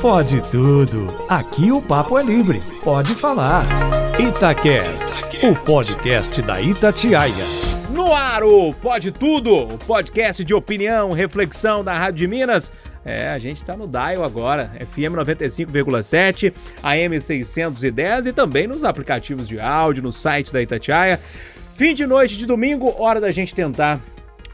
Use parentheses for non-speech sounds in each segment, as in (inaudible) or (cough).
Pode tudo. Aqui o papo é livre. Pode falar. Itacast, o podcast da Itatiaia. No ar, o Pode Tudo, o podcast de opinião, reflexão da Rádio de Minas. É, a gente tá no Dial agora, FM 95,7, AM 610 e também nos aplicativos de áudio, no site da Itatiaia. Fim de noite de domingo, hora da gente tentar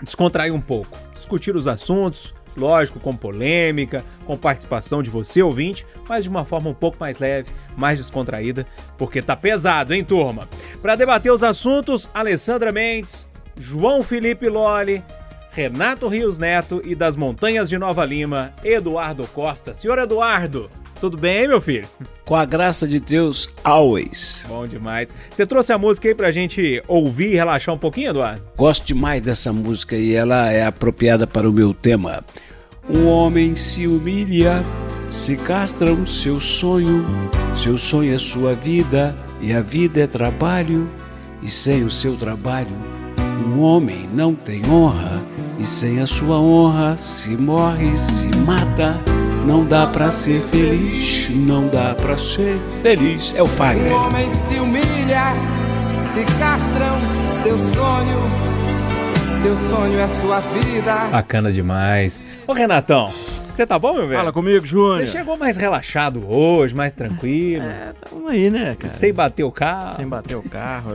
descontrair um pouco, discutir os assuntos, lógico, com polêmica, com participação de você, ouvinte, mas de uma forma um pouco mais leve, mais descontraída, porque tá pesado, hein, turma? Para debater os assuntos, Alessandra Mendes, João Felipe Loli, Renato Rios Neto e das Montanhas de Nova Lima, Eduardo Costa. Senhor Eduardo, tudo bem, hein, meu filho? Com a graça de Deus, always. Bom demais. Você trouxe a música aí pra gente ouvir e relaxar um pouquinho, Eduardo? Gosto demais dessa música e ela é apropriada para o meu tema. Um homem se humilha, se castra um seu sonho, seu sonho é sua vida e a vida é trabalho, e sem o seu trabalho, um homem não tem honra, e sem a sua honra se morre, se mata. Não dá pra ser feliz, não dá pra ser feliz. É o Fagner. Um homem se humilha, se castram seu sonho, seu sonho é sua vida. Bacana demais. Ô, Renatão, você tá bom, meu velho? Fala comigo, Júnior. Você chegou mais relaxado hoje, mais tranquilo, É, tamo aí, né, cara? sem bater o carro. Sem bater o carro.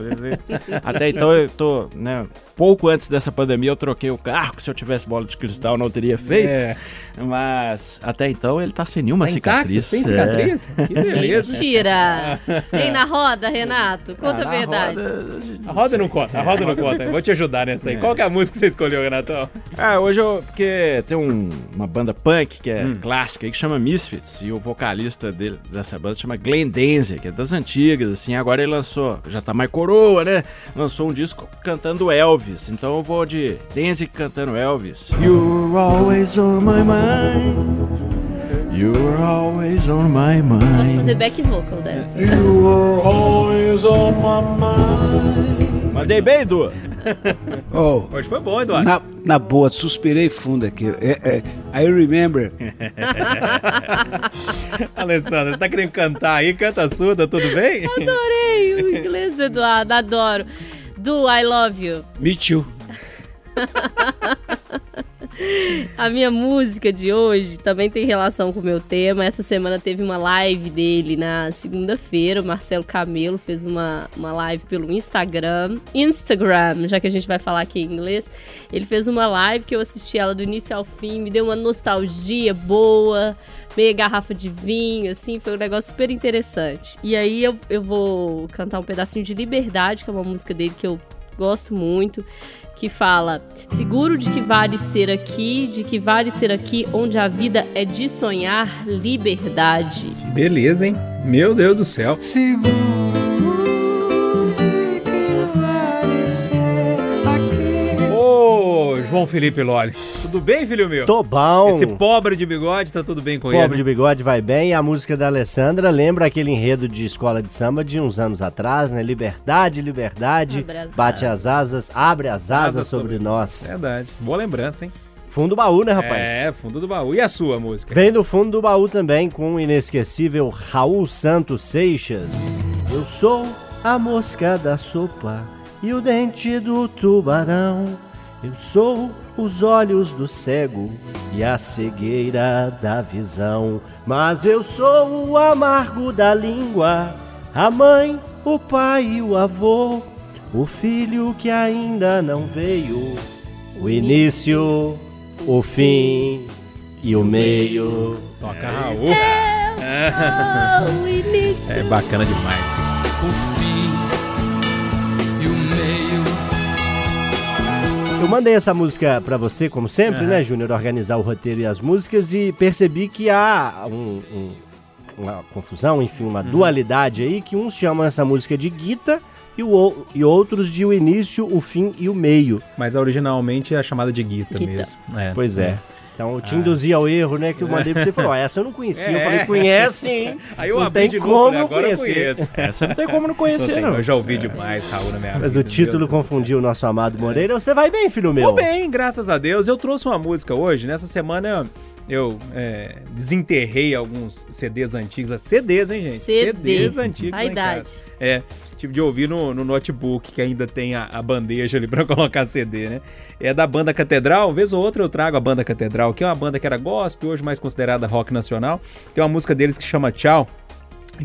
Até então eu tô, né? Pouco antes dessa pandemia eu troquei o carro, que se eu tivesse bola de cristal não teria feito. É. Mas até então ele tá sem nenhuma Tá cicatriz. Sem É. cicatriz? Que beleza. Mentira! (laughs) Vem na roda, Renato. Conta Ah, a verdade. roda, A roda não conta, a roda não conta. Vou te ajudar nessa aí. Qual que é a música que você escolheu, Renatão? Ah, hoje eu. Porque tem um- uma banda punk que Hum. é clássica aí que chama Misfits. E o vocalista dele, dessa banda chama Glenn Danzig, que é das antigas, assim. Agora ele lançou, já tá mais coroa, né? Lançou um disco cantando Elvis. Então eu vou de Danzig cantando Elvis. You're always on my mind. You're always on my Posso mind. fazer back vocal dessa. Mandei bem, Edu? (laughs) Oh, Hoje foi bom, Eduardo. na, na boa, suspirei fundo aqui. É, é, I remember. (laughs) Alessandra, você tá querendo cantar aí? Canta surda, tudo bem? Adorei o (laughs) inglês do Eduardo, adoro. Do I Love You. Me too. A minha música de hoje também tem relação com o meu tema. Essa semana teve uma live dele na segunda-feira. O Marcelo Camelo fez uma, uma live pelo Instagram. Instagram, já que a gente vai falar aqui em inglês. Ele fez uma live que eu assisti ela do início ao fim. Me deu uma nostalgia boa. Meia garrafa de vinho, assim. Foi um negócio super interessante. E aí eu, eu vou cantar um pedacinho de Liberdade, que é uma música dele que eu gosto muito que fala: Seguro de que vale ser aqui, de que vale ser aqui onde a vida é de sonhar liberdade. Beleza, hein? Meu Deus do céu. Ô, João Felipe Loli. Tudo bem, filho meu? Tô bom. Esse pobre de bigode, tá tudo bem com Pobre ele? de bigode vai bem. E a música da Alessandra lembra aquele enredo de escola de samba de uns anos atrás, né? Liberdade, liberdade, as bate as asas, abre as asas Asas sobre sobre nós. Verdade. Boa lembrança, hein? Fundo baú, né, rapaz? É, fundo do baú. E a sua música? Vem do fundo do baú também com o inesquecível Raul Santos Seixas. Eu sou a mosca da sopa e o dente do tubarão. Eu sou os olhos do cego e a cegueira da visão. Mas eu sou o amargo da língua, a mãe, o pai e o avô, o filho que ainda não veio, o início, o fim e o meio. Toca Raul. Oh, (laughs) início. É bacana demais. O fim Eu mandei essa música pra você, como sempre, né, Júnior, organizar o roteiro e as músicas e percebi que há um- um- uma confusão, enfim, uma dualidade aí, que uns chamam essa música de Guita e, o, e outros de o início, o fim e o meio. Mas originalmente é chamada de Guita, Guita. mesmo. É. Pois é. Então eu te induzi ao erro, né? Que eu mandei pra você e falou: ó, essa eu não conhecia. Eu falei, conhece, hein? Aí eu não abri tem de novo, como né? não conhecer. (laughs) Essa não tem como não conhecer, não. eu já ouvi demais Raul na minha Mas vida. o título confundiu o nosso amado Moreira. Você vai bem, filho meu? Tô bem, graças a Deus. Eu trouxe uma música hoje. Nessa semana eu é, desenterrei alguns CDs antigos. CDs, hein, gente? CD. CDs antigos. A em idade. casa. É, tive de ouvir no, no notebook, que ainda tem a, a bandeja ali (laughs) pra colocar CD, né? É da banda Catedral, vez ou outra eu trago a banda Catedral, que é uma banda que era gospel, hoje mais considerada rock nacional. Tem uma música deles que chama Tchau,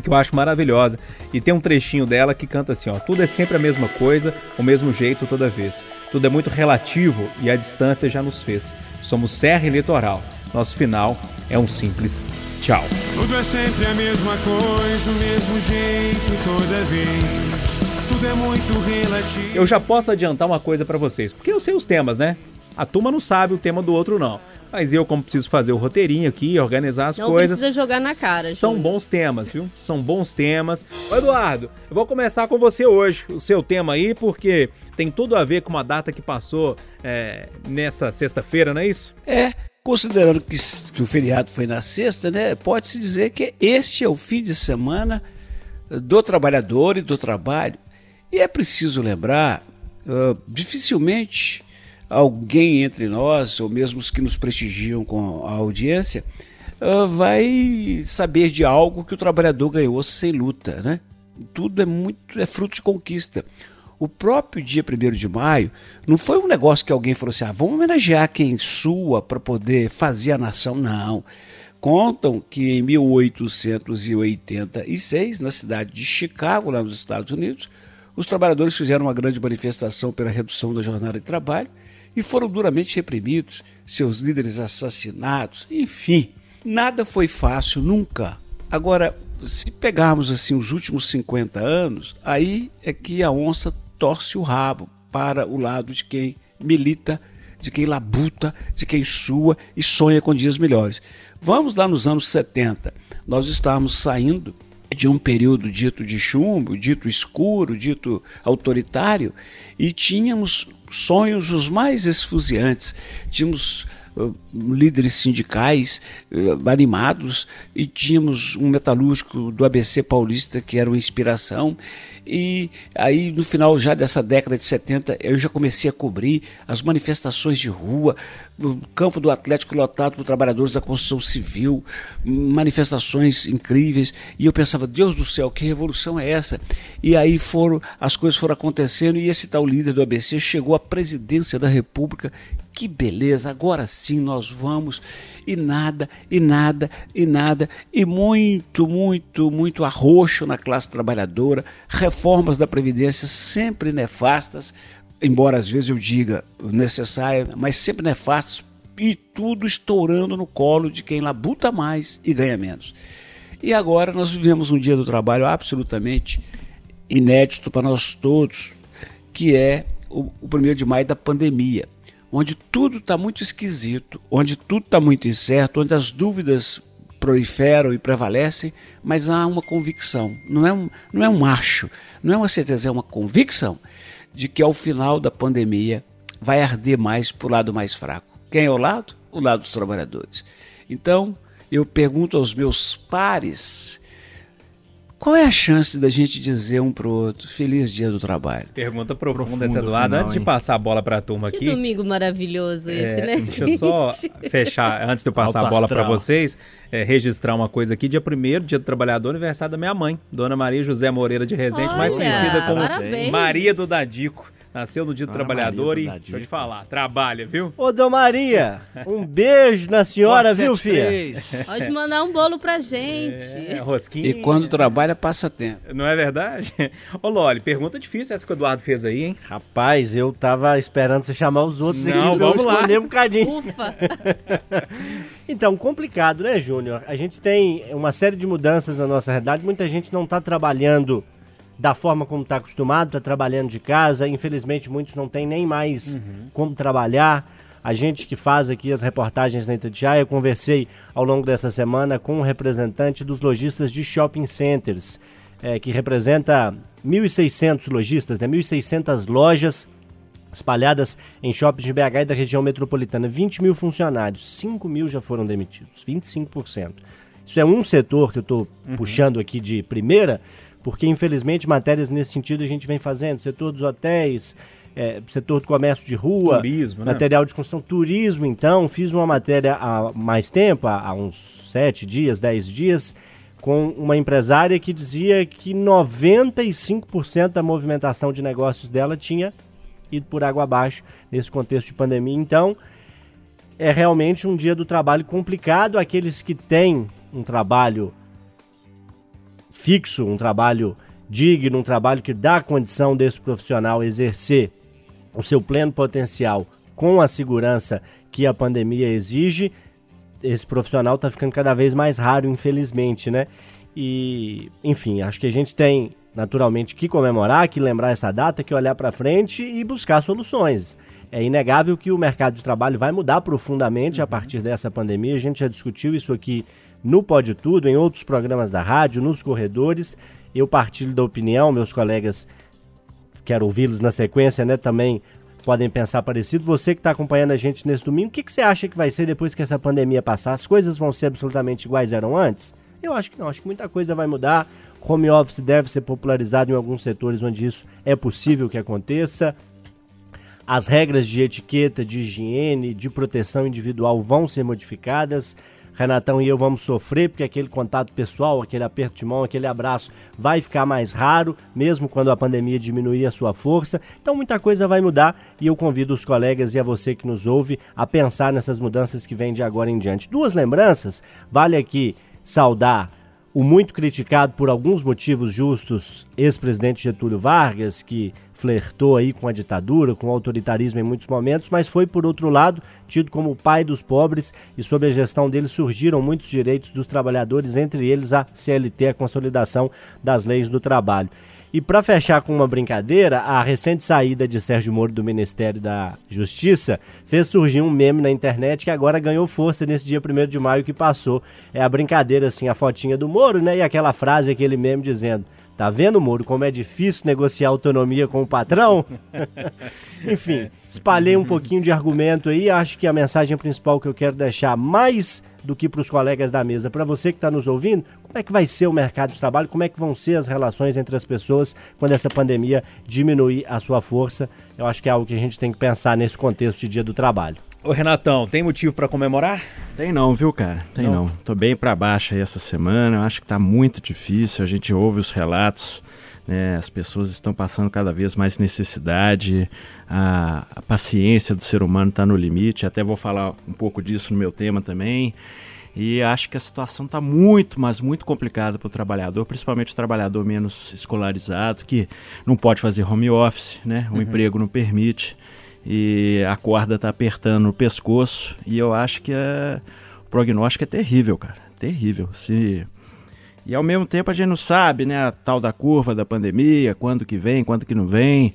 que eu acho maravilhosa. E tem um trechinho dela que canta assim, ó: Tudo é sempre a mesma coisa, o mesmo jeito toda vez. Tudo é muito relativo e a distância já nos fez. Somos serra e litoral. Nosso final é um simples tchau. Tudo é sempre a mesma coisa, o mesmo jeito toda vez. Tudo é muito relativo. Eu já posso adiantar uma coisa pra vocês, porque eu sei os temas, né? A turma não sabe o tema do outro não. Mas eu, como preciso fazer o roteirinho aqui, organizar as Não coisas. precisa jogar na cara, São Júnior. bons temas, viu? São bons temas. Ô, Eduardo, eu vou começar com você hoje, o seu tema aí, porque tem tudo a ver com uma data que passou é, nessa sexta-feira, não é isso? É, considerando que, que o feriado foi na sexta, né? Pode-se dizer que este é o fim de semana do trabalhador e do trabalho. E é preciso lembrar, ah, dificilmente alguém entre nós, ou mesmo os que nos prestigiam com a audiência, ah, vai saber de algo que o trabalhador ganhou sem luta, né? Tudo é muito é fruto de conquista. O próprio dia 1 de maio não foi um negócio que alguém falou assim: ah, vamos homenagear quem sua para poder fazer a nação. Não. Contam que em 1886, na cidade de Chicago, lá nos Estados Unidos, os trabalhadores fizeram uma grande manifestação pela redução da jornada de trabalho e foram duramente reprimidos, seus líderes assassinados, enfim, nada foi fácil nunca. Agora, se pegarmos assim os últimos 50 anos, aí é que a onça torce o rabo para o lado de quem milita, de quem labuta, de quem sua e sonha com dias melhores. Vamos lá nos anos 70. Nós estávamos saindo de um período dito de chumbo, dito escuro, dito autoritário, e tínhamos sonhos os mais esfuziantes. Tínhamos uh, líderes sindicais uh, animados e tínhamos um metalúrgico do ABC Paulista que era uma inspiração. E aí, no final já dessa década de 70, eu já comecei a cobrir as manifestações de rua, o campo do Atlético lotado por trabalhadores da construção civil, manifestações incríveis. E eu pensava, Deus do céu, que revolução é essa? E aí foram, as coisas foram acontecendo e esse tal líder do ABC chegou à presidência da República. Que beleza, agora sim nós vamos. E nada, e nada, e nada, e muito, muito, muito arroxo na classe trabalhadora, reformas da Previdência sempre nefastas, embora às vezes eu diga necessárias, mas sempre nefastas, e tudo estourando no colo de quem labuta mais e ganha menos. E agora nós vivemos um dia do trabalho absolutamente inédito para nós todos, que é o, o primeiro de maio da pandemia, onde tudo está muito esquisito, onde tudo está muito incerto, onde as dúvidas proliferam e prevalecem, mas há uma convicção, não é um, não é um acho, não é uma certeza, é uma convicção de que ao final da pandemia vai arder mais para o lado mais fraco. Quem é o lado? O lado dos trabalhadores. Então, eu pergunto aos meus pares, qual é a chance da gente dizer um pro outro Feliz Dia do Trabalho? Pergunta profunda, Profundo essa, Eduardo. final, antes de passar a bola pra turma Que aqui. domingo maravilhoso esse, É, né, deixa eu gente? só (laughs) fechar, antes de eu passar Alto a bola para vocês, é, registrar uma coisa aqui. Dia 1 dia do trabalhador, aniversário da minha mãe, Dona Maria José Moreira de Rezende, mais conhecida como parabéns. Maria do Dadico. Nasceu no dia do Dona trabalhador Maria e, deixa eu te falar, trabalha, viu? Ô, Dom Maria, (laughs) um beijo na senhora, viu, filha? 473. Pode mandar um bolo pra gente. É, rosquinha. E quando trabalha, passa tempo. Não é verdade? (laughs) Ô, Loli, pergunta difícil essa que o Eduardo fez aí, hein? Rapaz, eu tava esperando você chamar os outros Não, aqui vamos lá. um bocadinho. Ufa! (laughs) Então, complicado, né, Júnior? A gente tem uma série de mudanças na nossa realidade. Muita gente não está trabalhando da forma como está acostumado, está trabalhando de casa. Infelizmente, muitos não têm nem mais como trabalhar. A gente que faz aqui as reportagens na Itatiaia, eu conversei ao longo dessa semana com um representante dos lojistas de shopping centers, eh, que representa 1.600 lojistas, né? 1.600 lojas espalhadas em shoppings de BH e da região metropolitana. 20 mil funcionários, 5 mil já foram demitidos, 25%. Isso é um setor que eu estou puxando aqui de primeira, porque infelizmente matérias nesse sentido a gente vem fazendo. Setor dos hotéis, é, setor do comércio de rua, Turismo, né? material de construção, turismo, então. Fiz uma matéria há mais tempo, há, há uns sete dias, dez dias, com uma empresária que dizia que 95% da movimentação de negócios dela tinha ido por água abaixo nesse contexto de pandemia. Então, é realmente um dia do trabalho complicado. Aqueles que têm um trabalho fixo, um trabalho digno, um trabalho que dá condição desse profissional exercer o seu pleno potencial com a segurança que a pandemia exige, esse profissional está ficando cada vez mais raro, infelizmente, né? E, enfim, acho que a gente tem naturalmente que comemorar, que lembrar essa data, que olhar para frente e buscar soluções. É inegável que o mercado de trabalho vai mudar profundamente a partir dessa pandemia. A gente já discutiu isso aqui no Pode Tudo, em outros programas da rádio, nos corredores. Eu partilho da opinião, meus colegas, quero ouvi-los na sequência, né? Também podem pensar parecido. Você que está acompanhando a gente nesse domingo, o que, que você acha que vai ser depois que essa pandemia passar? As coisas vão ser absolutamente iguais eram antes? Eu acho que não, acho que muita coisa vai mudar. Home office deve ser popularizado em alguns setores onde isso é possível que aconteça. As regras de etiqueta, de higiene, de proteção individual vão ser modificadas. Renatão e eu vamos sofrer porque aquele contato pessoal, aquele aperto de mão, aquele abraço vai ficar mais raro, mesmo quando a pandemia diminuir a sua força. Então muita coisa vai mudar e eu convido os colegas e a você que nos ouve a pensar nessas mudanças que vêm de agora em diante. Duas lembranças, vale aqui saudar o muito criticado por alguns motivos justos ex-presidente Getúlio Vargas, que flertou aí com a ditadura, com o autoritarismo em muitos momentos, mas foi, por outro lado, tido como o pai dos pobres e sob a gestão dele surgiram muitos direitos dos trabalhadores, entre eles a CLT, a consolidação das leis do trabalho. E para fechar com uma brincadeira, a recente saída de Sérgio Moro do Ministério da Justiça fez surgir um meme na internet que agora ganhou força nesse dia 1 de maio que passou. É a brincadeira, assim, a fotinha do Moro, né? E aquela frase, aquele meme dizendo: Tá vendo, Moro, como é difícil negociar autonomia com o patrão? (laughs) Enfim, espalhei um pouquinho de argumento aí. Acho que a mensagem principal que eu quero deixar mais do que para os colegas da mesa, para você que está nos ouvindo, como é que vai ser o mercado de trabalho, como é que vão ser as relações entre as pessoas quando essa pandemia diminuir a sua força. Eu acho que é algo que a gente tem que pensar nesse contexto de dia do trabalho. Ô Renatão, tem motivo para comemorar? Tem não, viu, cara? Tem não. não. Tô bem para baixo aí essa semana. Eu acho que tá muito difícil. A gente ouve os relatos, né? As pessoas estão passando cada vez mais necessidade. A, a paciência do ser humano está no limite. Até vou falar um pouco disso no meu tema também. E acho que a situação está muito, mas muito complicada para o trabalhador, principalmente o trabalhador menos escolarizado, que não pode fazer home office, né? O uhum. emprego não permite e a corda está apertando no pescoço e eu acho que é, o prognóstico é terrível, cara, terrível. Se e ao mesmo tempo a gente não sabe, né, a tal da curva da pandemia, quando que vem, quando que não vem,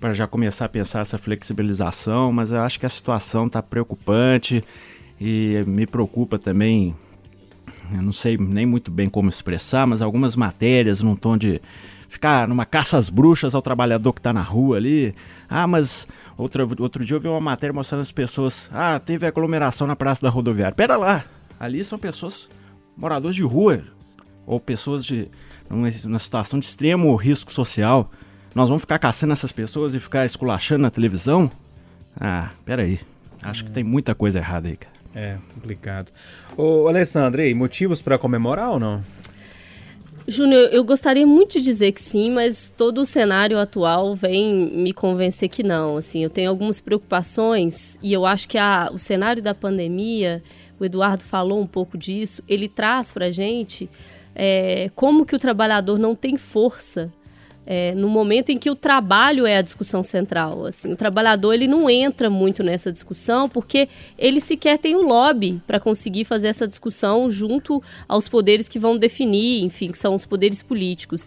para já começar a pensar essa flexibilização, mas eu acho que a situação está preocupante e me preocupa também, eu não sei nem muito bem como expressar, mas algumas matérias num tom de ficar numa caça às bruxas ao trabalhador que está na rua ali. Ah, mas outro, outro dia eu vi uma matéria mostrando as pessoas. Ah, teve aglomeração na praça da rodoviária. Pera lá, ali são pessoas, moradores de rua, ou pessoas de numa, situação de extremo risco social. Nós vamos ficar caçando essas pessoas e ficar esculachando na televisão? Ah, peraí. Acho que tem muita coisa errada aí, cara. É, complicado. Ô, Alessandro, aí, motivos para comemorar ou não? Júnior, eu gostaria muito de dizer que sim, mas todo o cenário atual vem me convencer que não. Assim, eu tenho algumas preocupações e eu acho que a, o cenário da pandemia, o Eduardo falou um pouco disso, ele traz para a gente é, como que o trabalhador não tem força é, no momento em que o trabalho é a discussão central. Assim, o trabalhador ele não entra muito nessa discussão porque ele sequer tem um lobby para conseguir fazer essa discussão junto aos poderes que vão definir, enfim, que são os poderes políticos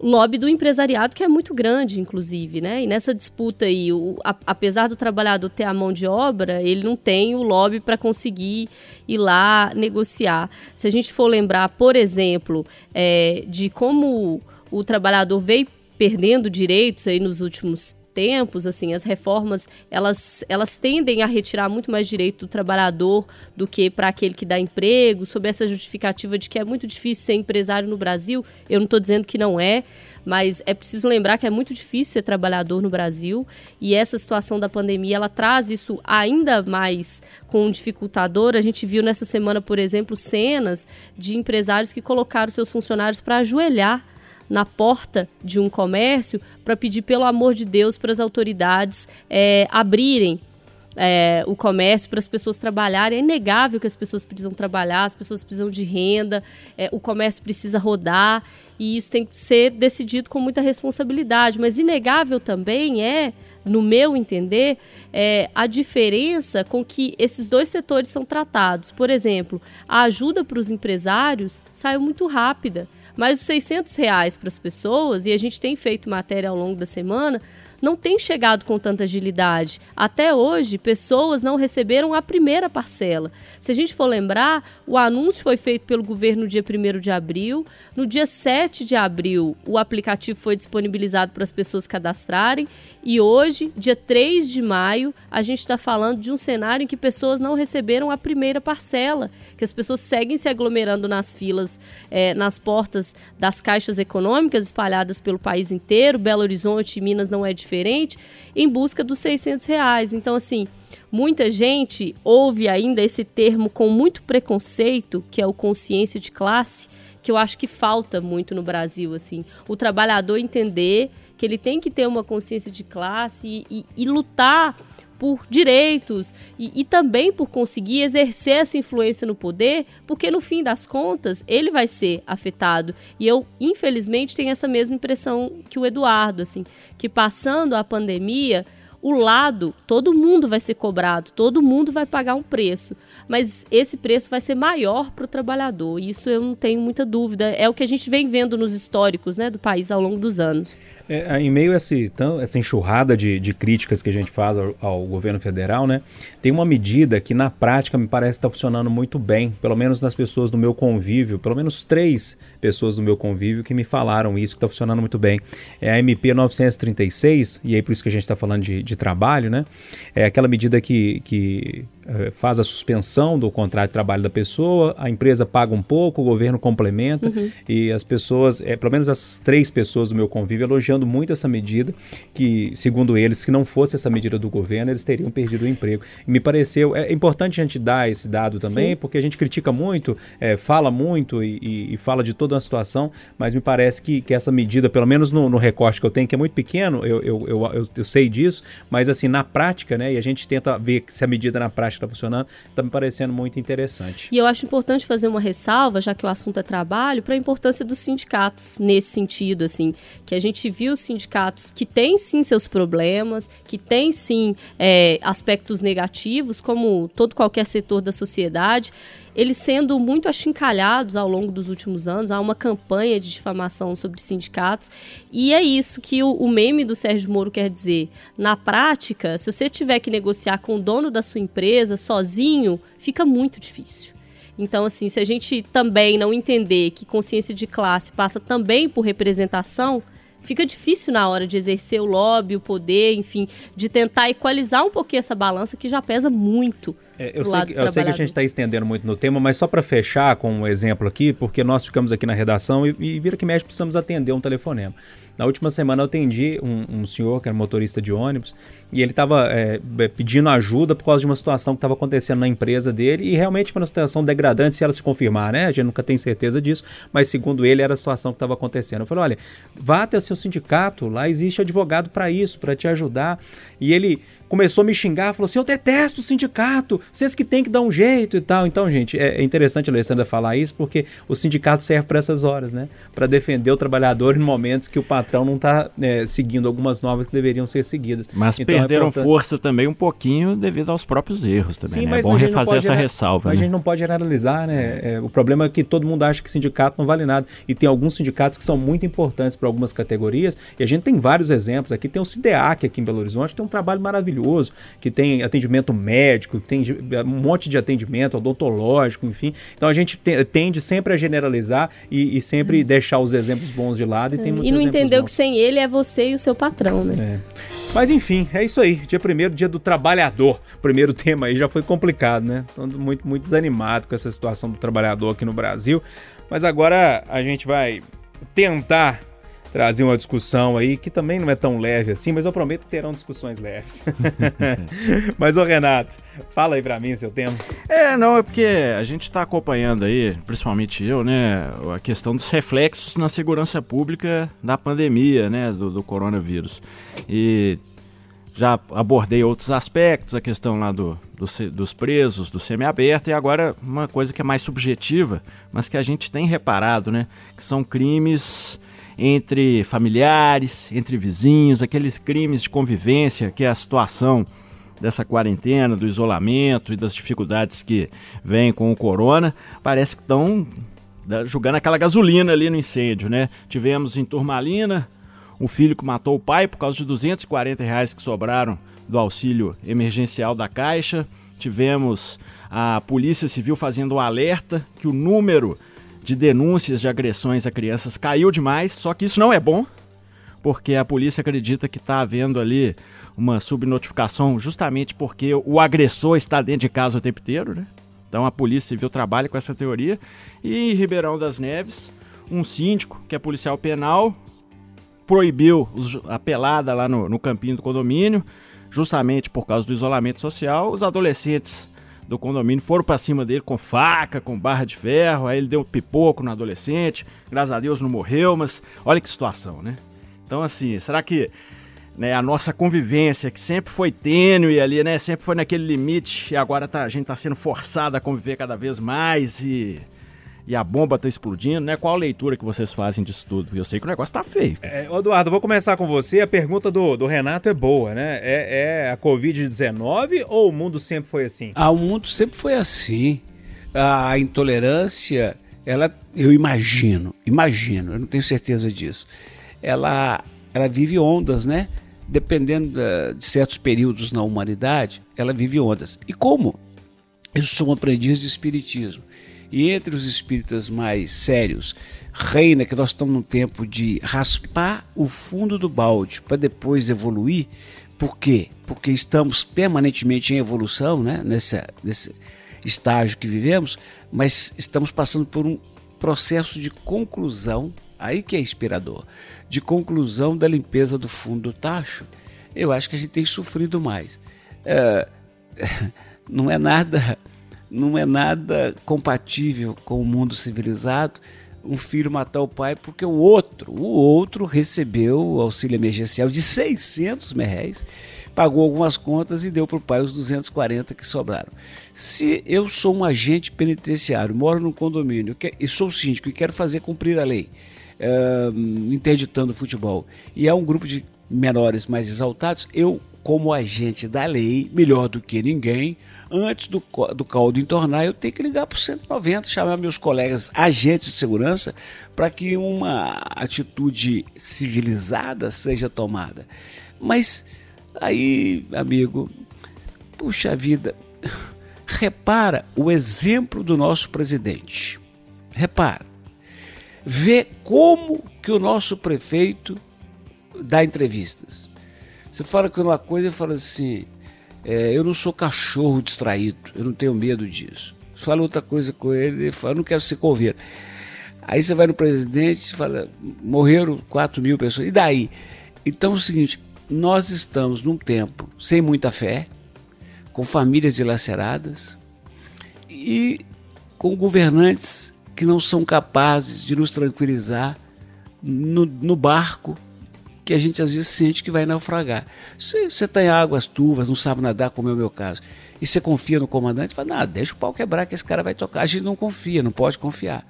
lobby do empresariado que é muito grande, inclusive, né? E nessa disputa aí, o, a, apesar do trabalhador ter a mão de obra, ele não tem o lobby para conseguir ir lá negociar. Se a gente for lembrar, por exemplo, é, de como o trabalhador veio perdendo direitos aí nos últimos tempos, assim, as reformas elas, elas tendem a retirar muito mais direito do trabalhador do que para aquele que dá emprego, sob essa justificativa de que é muito difícil ser empresário no Brasil. Eu não estou dizendo que não é, mas é preciso lembrar que é muito difícil ser trabalhador no Brasil e essa situação da pandemia ela traz isso ainda mais com um dificultador. A gente viu nessa semana, por exemplo, cenas de empresários que colocaram seus funcionários para ajoelhar na porta de um comércio para pedir, pelo amor de Deus, para as autoridades é, abrirem é, o comércio para as pessoas trabalharem. É inegável que as pessoas precisam trabalhar, as pessoas precisam de renda, é, o comércio precisa rodar e isso tem que ser decidido com muita responsabilidade. Mas inegável também é, no meu entender, é, a diferença com que esses dois setores são tratados. Por exemplo, a ajuda para os empresários saiu muito rápida. Mas os 600 reais para as pessoas, e a gente tem feito matéria ao longo da semana, não tem chegado com tanta agilidade. Até hoje, pessoas não receberam a primeira parcela. Se a gente for lembrar, o anúncio foi feito pelo governo no dia 1 de abril. No dia 7 de abril, o aplicativo foi disponibilizado para as pessoas cadastrarem. E hoje, dia 3 de maio, a gente está falando de um cenário em que pessoas não receberam a primeira parcela, que as pessoas seguem se aglomerando nas filas, é, nas portas das caixas econômicas espalhadas pelo país inteiro. Belo Horizonte, Minas não é diferente, em busca dos 600 reais. Então, assim, Muita gente ouve ainda esse termo com muito preconceito, que é o consciência de classe, que eu acho que falta muito no Brasil, assim. O trabalhador entender que ele tem que ter uma consciência de classe e, e, e lutar por direitos e, e, também por conseguir exercer essa influência no poder, porque no fim das contas ele vai ser afetado. E eu, infelizmente, tenho essa mesma impressão que o Eduardo, assim, que passando a pandemia, o lado, todo mundo vai ser cobrado, todo mundo vai pagar um preço, mas esse preço vai ser maior para o trabalhador. Isso eu não tenho muita dúvida. É o que a gente vem vendo nos históricos né, do país ao longo dos anos. É, em meio a esse, tão, essa enxurrada de, de, críticas que a gente faz ao, ao, governo federal, né, tem uma medida que na prática me parece estar tá funcionando muito bem, pelo menos nas pessoas do meu convívio, pelo menos três pessoas do meu convívio que me falaram isso, que está funcionando muito bem. É a MP 936, e aí por isso que a gente está falando de, de trabalho, né? É aquela medida que, que faz a suspensão do contrato de trabalho da pessoa, a empresa paga um pouco, o governo complementa uhum. e as pessoas, é, pelo menos as três pessoas do meu convívio, elogiando muito essa medida, que segundo eles, se não fosse essa medida do governo, eles teriam perdido o emprego. E me pareceu, é importante a gente dar esse dado também, Sim. porque a gente critica muito, é, fala muito e, e, e, fala de toda a situação, mas me parece que, que essa medida, pelo menos no, no recorte que eu tenho, que é muito pequeno, eu, eu, eu, eu, eu sei disso, mas assim, na prática, né, e a gente tenta ver se a medida na prática está funcionando, está me parecendo muito interessante. E eu acho importante fazer uma ressalva, já que o assunto é trabalho, para a importância dos sindicatos nesse sentido, assim, que a gente viu sindicatos que têm sim seus problemas, que têm sim é, aspectos negativos, como todo qualquer setor da sociedade, eles sendo muito achincalhados ao longo dos últimos anos. Há uma campanha de difamação sobre sindicatos. E é isso que o, o meme do Sérgio Moro quer dizer. Na prática, se você tiver que negociar com o dono da sua empresa sozinho, fica muito difícil. Então, assim, se a gente também não entender que consciência de classe passa também por representação, fica difícil na hora de exercer o lobby, o poder, enfim, de tentar equalizar um pouquinho essa balança que já pesa muito é, eu, sei, eu sei, que a gente está estendendo muito no tema, mas só para fechar com um exemplo aqui, porque nós ficamos aqui na redação e, e vira que mexe precisamos atender um telefonema. Na última semana eu atendi um, um senhor que era motorista de ônibus e ele estava é, pedindo ajuda por causa de uma situação que estava acontecendo na empresa dele e realmente foi uma situação degradante se ela se confirmar, né? A gente nunca tem certeza disso, mas segundo ele era a situação que estava acontecendo. Eu falei, olha, vá até o seu sindicato, lá existe advogado para isso, para te ajudar. E ele começou a me xingar, falou assim: Eu detesto o sindicato, vocês que têm que dar um jeito e tal. Então, gente, é, é interessante a Alessandra falar isso, porque o sindicato serve para essas horas, né? Para defender o trabalhador em momentos que o patrão não está é, seguindo algumas normas que deveriam ser seguidas. Mas então, perderam força também um pouquinho devido aos próprios erros também. Sim, né? mas é bom refazer essa ressalva. A né? gente não pode generalizar, né? É, o problema é que todo mundo acha que sindicato não vale nada. E tem alguns sindicatos que são muito importantes para algumas categorias, e a gente tem vários exemplos aqui. Tem o CIDEAC aqui em Belo Horizonte, tem um trabalho maravilhoso maravilhoso, que tem atendimento médico, tem um monte de atendimento odontológico, enfim. Então a gente tende sempre a generalizar e, e sempre uhum. deixar os exemplos bons de lado. E, tem e não entendeu bons. que sem ele é você e o seu patrão, né? É. Mas enfim, é isso aí. Dia primeiro, dia do trabalhador. Primeiro tema aí já foi complicado, né? Tô muito, muito desanimado com essa situação do trabalhador aqui no Brasil. Mas agora a gente vai tentar trazer uma discussão aí que também não é tão leve assim, mas eu prometo que terão discussões leves. (laughs) mas ô Renato, fala aí pra mim seu tema. É, não, é porque a gente tá acompanhando aí, principalmente eu, né, a questão dos reflexos na segurança pública da pandemia, né, do, do coronavírus. E já abordei outros aspectos, a questão lá do, do dos presos, do semiaberto, e agora uma coisa que é mais subjetiva, mas que a gente tem reparado, né, que são crimes entre familiares, entre vizinhos, aqueles crimes de convivência que é a situação dessa quarentena, do isolamento e das dificuldades que vêm com o corona, parece que estão jogando aquela gasolina ali no incêndio, né? Tivemos em Turmalina um filho que matou o pai por causa de 240 reais que sobraram do auxílio emergencial da Caixa. Tivemos a Polícia Civil fazendo um alerta que o número de denúncias de agressões a crianças caiu demais, só que isso não é bom, porque a polícia acredita que está havendo ali uma subnotificação justamente porque o agressor está dentro de casa o tempo inteiro, né? Então a Polícia Civil trabalha com essa teoria. E em Ribeirão das Neves, um síndico, que é policial penal, proibiu a pelada lá no, no campinho do condomínio, justamente por causa do isolamento social. Os adolescentes do condomínio foram para cima dele com faca, com barra de ferro. Aí ele deu um pipoco no adolescente. Graças a Deus não morreu, mas olha que situação, né? Então, assim, será que né, a nossa convivência, que sempre foi tênue ali, né? Sempre foi naquele limite e agora tá, a gente está sendo forçado a conviver cada vez mais e e a bomba está explodindo, né? Qual a leitura que vocês fazem disso tudo? Eu sei que o negócio está feio. É, Eduardo, vou começar com você. A pergunta do, do Renato é boa, né? É, é a Covid-19 ou o mundo sempre foi assim? Ah, o mundo sempre foi assim. A intolerância, ela, eu imagino, imagino, eu não tenho certeza disso. Ela, ela vive ondas, né? Dependendo da, de certos períodos na humanidade, ela vive ondas. E como? Eu sou um aprendiz de espiritismo. E entre os espíritas mais sérios, reina que nós estamos num tempo de raspar o fundo do balde para depois evoluir. Por quê? Porque estamos permanentemente em evolução, né? Nesse, nesse estágio que vivemos, mas estamos passando por um processo de conclusão, aí que é inspirador, de conclusão da limpeza do fundo do tacho. Eu acho que a gente tem sofrido mais. É, (laughs) não é nada não é nada compatível com o mundo civilizado um filho matar o pai porque o outro, o outro recebeu o auxílio emergencial de 600 reais, pagou algumas contas e deu para o pai os 240 que sobraram. Se eu sou um agente penitenciário, moro num condomínio e sou síndico e quero fazer cumprir a lei, interditando o futebol, e há um grupo de menores mais exaltados, eu, como agente da lei, melhor do que ninguém, antes do, do caldo entornar, eu tenho que ligar para o 190, chamar meus colegas agentes de segurança para que uma atitude civilizada seja tomada. Mas aí, amigo, puxa vida, (laughs) repara o exemplo do nosso presidente. Repara. Vê como que o nosso prefeito dá entrevistas. Você fala com uma coisa e fala assim: é, eu não sou cachorro distraído, eu não tenho medo disso. Fala outra coisa com ele, ele fala, não quero ser coveiro. Aí você vai no presidente e fala, morreram 4 mil pessoas, e daí? Então é o seguinte, nós estamos num tempo sem muita fé, com famílias dilaceradas e com governantes que não são capazes de nos tranquilizar no, no barco que a gente às vezes sente que vai naufragar. Se você está em águas turvas, não sabe nadar, como é o meu caso, e você confia no comandante, fala, não, deixa o pau quebrar que esse cara vai tocar. A gente não confia, não pode confiar.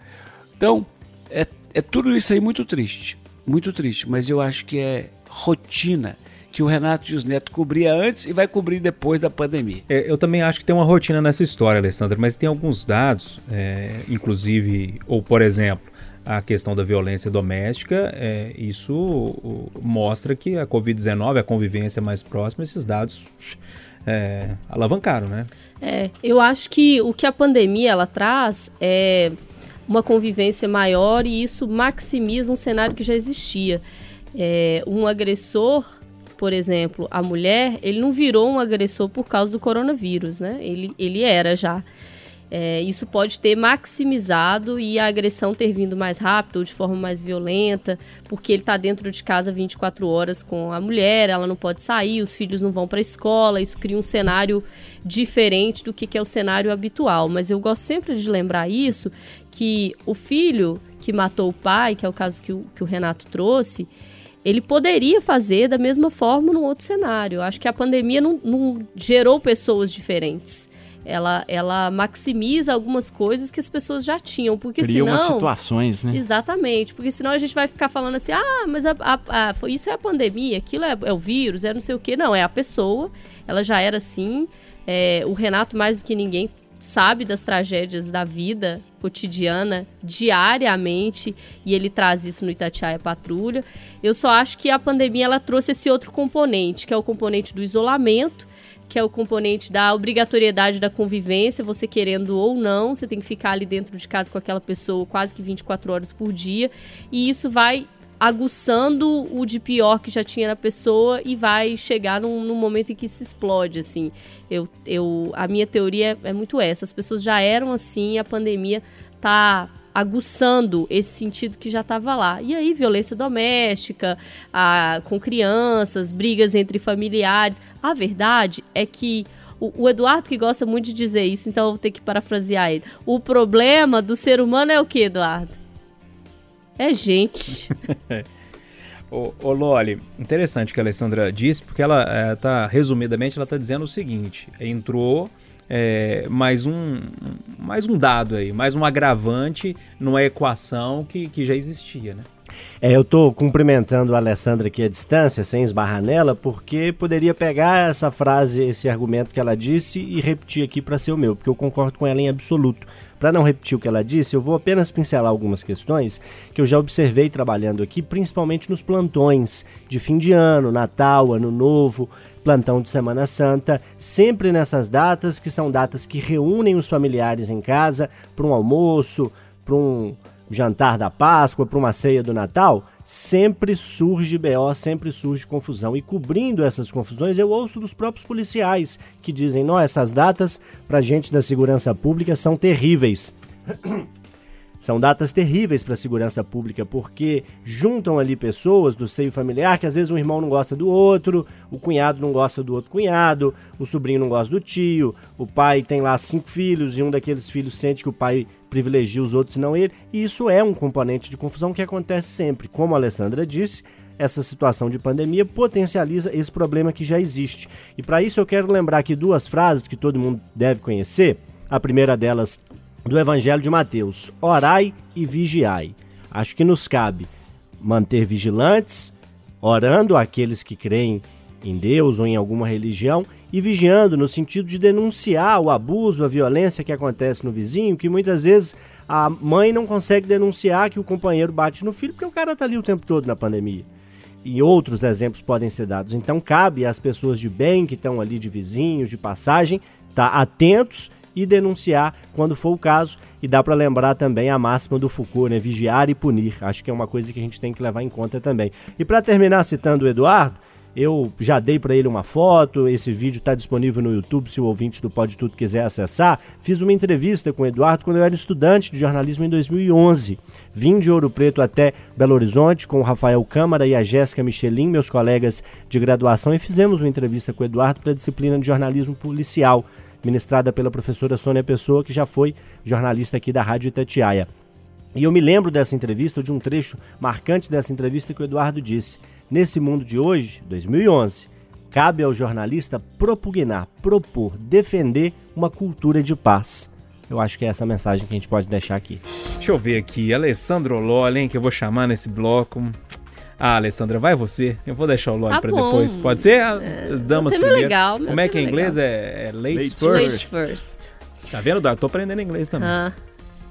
Então, é, é tudo isso aí muito triste, muito triste, mas eu acho que é rotina que o Renato Gius Neto cobria antes e vai cobrir depois da pandemia. É, eu também acho que tem uma rotina nessa história, Alessandro, mas tem alguns dados, é, inclusive, ou por exemplo, a questão da violência doméstica, é, isso mostra que a Covid-19, a convivência mais próxima, esses dados é, alavancaram, né? É, eu acho que o que a pandemia ela traz é uma convivência maior e isso maximiza um cenário que já existia. É, um agressor por exemplo, a mulher, ele não virou um agressor por causa do coronavírus, né? Ele, ele era já. É, isso pode ter maximizado e a agressão ter vindo mais rápido ou de forma mais violenta, porque ele está dentro de casa 24 horas com a mulher, ela não pode sair, os filhos não vão para a escola, isso cria um cenário diferente do que, que é o cenário habitual. Mas eu gosto sempre de lembrar isso, que o filho que matou o pai, que é o caso que o, que o Renato trouxe, ele poderia fazer da mesma forma num outro cenário. Acho que a pandemia não, não gerou pessoas diferentes ela, ela maximiza algumas coisas que as pessoas já tinham, porque Cria senão... umas situações, né? Exatamente, porque senão a gente vai ficar falando assim, ah, mas a, a, a, isso é a pandemia, aquilo é, é, o vírus, é não sei o quê. Não, é a pessoa, ela já era assim. É, o Renato, mais do que ninguém, sabe das tragédias da vida cotidiana diariamente e ele traz isso no Itatiaia Patrulha. Eu só acho que a pandemia ela trouxe esse outro componente, que é o componente do isolamento que é o componente da obrigatoriedade da convivência, você querendo ou não, você tem que ficar ali dentro de casa com aquela pessoa quase que 24 horas por dia, e isso vai aguçando o de pior que já tinha na pessoa e vai chegar num, num momento em que se explode, assim. Eu, eu, a minha teoria é muito essa, as pessoas já eram assim, a pandemia tá aguçando esse sentido que já estava lá. E aí, violência doméstica, a, com crianças, brigas entre familiares. A verdade é que o, Eduardo que gosta muito de dizer isso, então eu vou ter que parafrasear ele. O problema do ser humano é o que, Eduardo? É gente. (laughs) ô, Loli, interessante o que a Alessandra disse, porque ela é, resumidamente, ela está dizendo o seguinte: entrou é, mais, um, mais um dado aí, mais um agravante numa equação que, que já existia, né? É, eu estou cumprimentando a Alessandra aqui à distância, sem esbarrar nela, porque poderia pegar essa frase, esse argumento que ela disse e repetir aqui para ser o meu, porque eu concordo com ela em absoluto. Para não repetir o que ela disse, eu vou apenas pincelar algumas questões que eu já observei trabalhando aqui, principalmente nos plantões de fim de ano, Natal, Ano Novo, plantão de Semana Santa, sempre nessas datas que são datas que reúnem os familiares em casa para um almoço, para um jantar da Páscoa, para uma ceia do Natal, sempre surge BO, sempre surge confusão. E cobrindo essas confusões, eu ouço dos próprios policiais que dizem: não, essas datas para gente da segurança pública são terríveis. (clears throat) São datas terríveis para a segurança pública, porque juntam ali pessoas do seio familiar que às vezes um irmão não gosta do outro, o cunhado não gosta do outro cunhado, o sobrinho não gosta do tio, o pai tem lá cinco filhos e um daqueles filhos sente que o pai privilegia os outros e não ele, e isso é um componente de confusão que acontece sempre. Como a Alessandra disse, essa situação de pandemia potencializa esse problema que já existe. E para isso eu quero lembrar aqui duas frases que todo mundo deve conhecer. A primeira delas do Evangelho de Mateus: Orai e vigiai. Acho que nos cabe manter vigilantes, orando aqueles que creem em Deus ou em alguma religião e vigiando no sentido de denunciar o abuso, a violência que acontece no vizinho, que muitas vezes a mãe não consegue denunciar que o companheiro bate no filho porque o cara tá ali o tempo todo na pandemia. E outros exemplos podem ser dados. Então cabe às pessoas de bem que estão ali de vizinhos, de passagem, estar tá atentos e denunciar quando for o caso. E dá para lembrar também a máxima do Foucault, né? Vigiar e punir. Acho que é uma coisa que a gente tem que levar em conta também. E para terminar citando o Eduardo, eu já dei para ele uma foto, esse vídeo está disponível no YouTube se o ouvinte do Pode Tudo quiser acessar. Fiz uma entrevista com o Eduardo quando eu era estudante de jornalismo em 2011. Vim de Ouro Preto até Belo Horizonte com o Rafael Câmara e a Jéssica Michelin, meus colegas de graduação, e fizemos uma entrevista com o Eduardo para a disciplina de jornalismo policial ministrada pela professora Sônia Pessoa, que já foi jornalista aqui da Rádio Itatiaia. E eu me lembro dessa entrevista, de um trecho marcante dessa entrevista que o Eduardo disse. Nesse mundo de hoje, 2011, cabe ao jornalista propugnar, propor, defender uma cultura de paz. Eu acho que é essa mensagem que a gente pode deixar aqui. Deixa eu ver aqui, Alessandro Lollen, que eu vou chamar nesse bloco. Ah, Alessandra, vai você. Eu vou deixar o Log tá para depois. Pode ser? É, As damas primeiro. Legal, Como é que é em inglês? É, é ladies, first. first. Tá vendo, Dar? Tô aprendendo inglês também. Ah.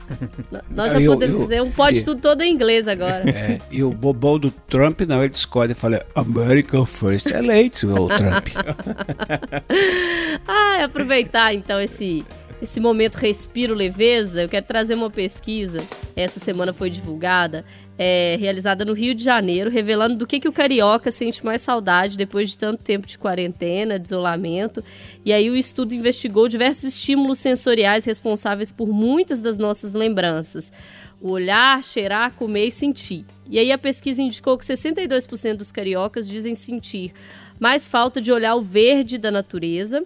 (laughs) Nós já eu, podemos eu, dizer um pode tudo todo em inglês agora. É, e o bobão do Trump, não, ele escolhe e fala American First é leite, o Trump. (laughs) ah, aproveitar então esse esse momento respiro leveza, eu quero trazer uma pesquisa. Essa semana foi divulgada, é, realizada no Rio de Janeiro, revelando do que, que o carioca sente mais saudade depois de tanto tempo de quarentena, de isolamento. E aí o estudo investigou diversos estímulos sensoriais responsáveis por muitas das nossas lembranças. O olhar, cheirar, comer e sentir. E aí a pesquisa indicou que 62% dos cariocas dizem sentir mais falta de olhar o verde da natureza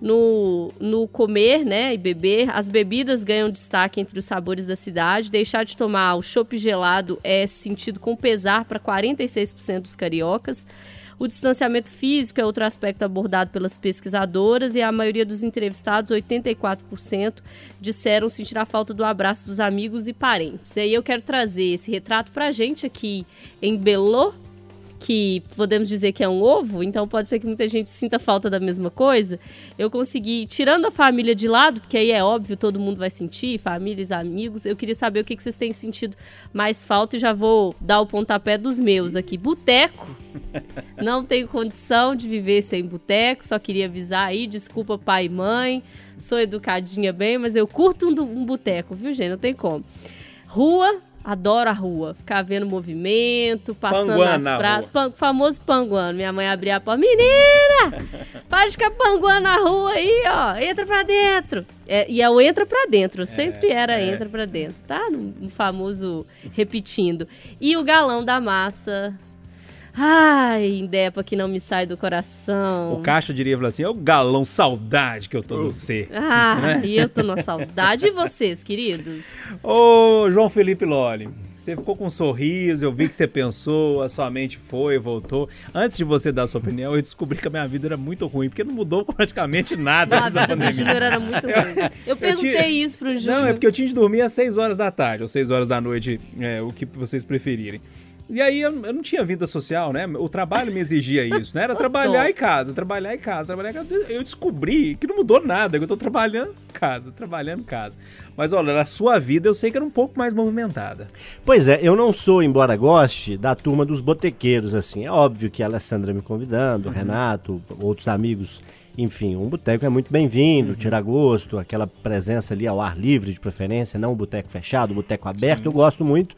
no, no comer né, e beber, as bebidas ganham destaque entre os sabores da cidade. Deixar de tomar o chopp gelado é sentido com pesar para 46% dos cariocas. O distanciamento físico é outro aspecto abordado pelas pesquisadoras e a maioria dos entrevistados, 84%, disseram sentir a falta do abraço dos amigos e parentes. E aí eu quero trazer esse retrato para a gente aqui em Belo que podemos dizer que é um ovo, então pode ser que muita gente sinta falta da mesma coisa. Eu consegui, tirando a família de lado, porque aí é óbvio, todo mundo vai sentir, famílias, amigos, eu queria saber o que, vocês têm sentido mais falta e já vou dar o pontapé dos meus aqui. Boteco. Não tenho condição de viver sem boteco, só queria avisar aí, desculpa pai e mãe, sou educadinha bem, mas eu curto um, um boteco, viu, gente? Não tem como. Rua, Adoro a rua, ficar vendo movimento, passando Panguana nas na praças. Pan, famoso panguano. Minha mãe abria a porta. Menina! (laughs) Pode ficar panguando na rua aí, ó. Entra pra dentro. É, e é o entra pra dentro. Sempre era entra pra dentro, tá? No, no famoso repetindo. E o galão da massa. Ai, Indepa que não me sai do coração. O Caixa diria falou assim: é o galão saudade que eu tô do C. Ah, né? e eu tô na saudade. E vocês, queridos? Ô, João Felipe Loli, você ficou com um sorriso, eu vi que você pensou, a sua mente foi, voltou. Antes de você dar a sua opinião, eu descobri que a minha vida era muito ruim, porque não mudou (laughs) praticamente nada A nessa vida do pandemia. Júnior era muito ruim. Eu perguntei tinha- isso pro Júnior. Não, é porque eu tinha de dormir às 6 horas da tarde, ou 6 horas da noite, é, o que vocês preferirem. E aí eu, eu não tinha vida social, né? O trabalho me exigia isso, né? Era trabalhar em casa, trabalhar em casa, trabalhar em casa. Eu descobri que não mudou nada, que eu tô trabalhando em casa, trabalhando em casa. Mas olha, a sua vida eu sei que era um pouco mais movimentada. Pois é, eu não sou, embora goste, da turma dos botequeiros, assim. É óbvio que a Alessandra me convidando, o Renato, outros amigos. Enfim, um boteco é muito bem-vindo, tira gosto, aquela presença ali ao ar livre de preferência, não um boteco fechado, um boteco aberto, eu gosto muito,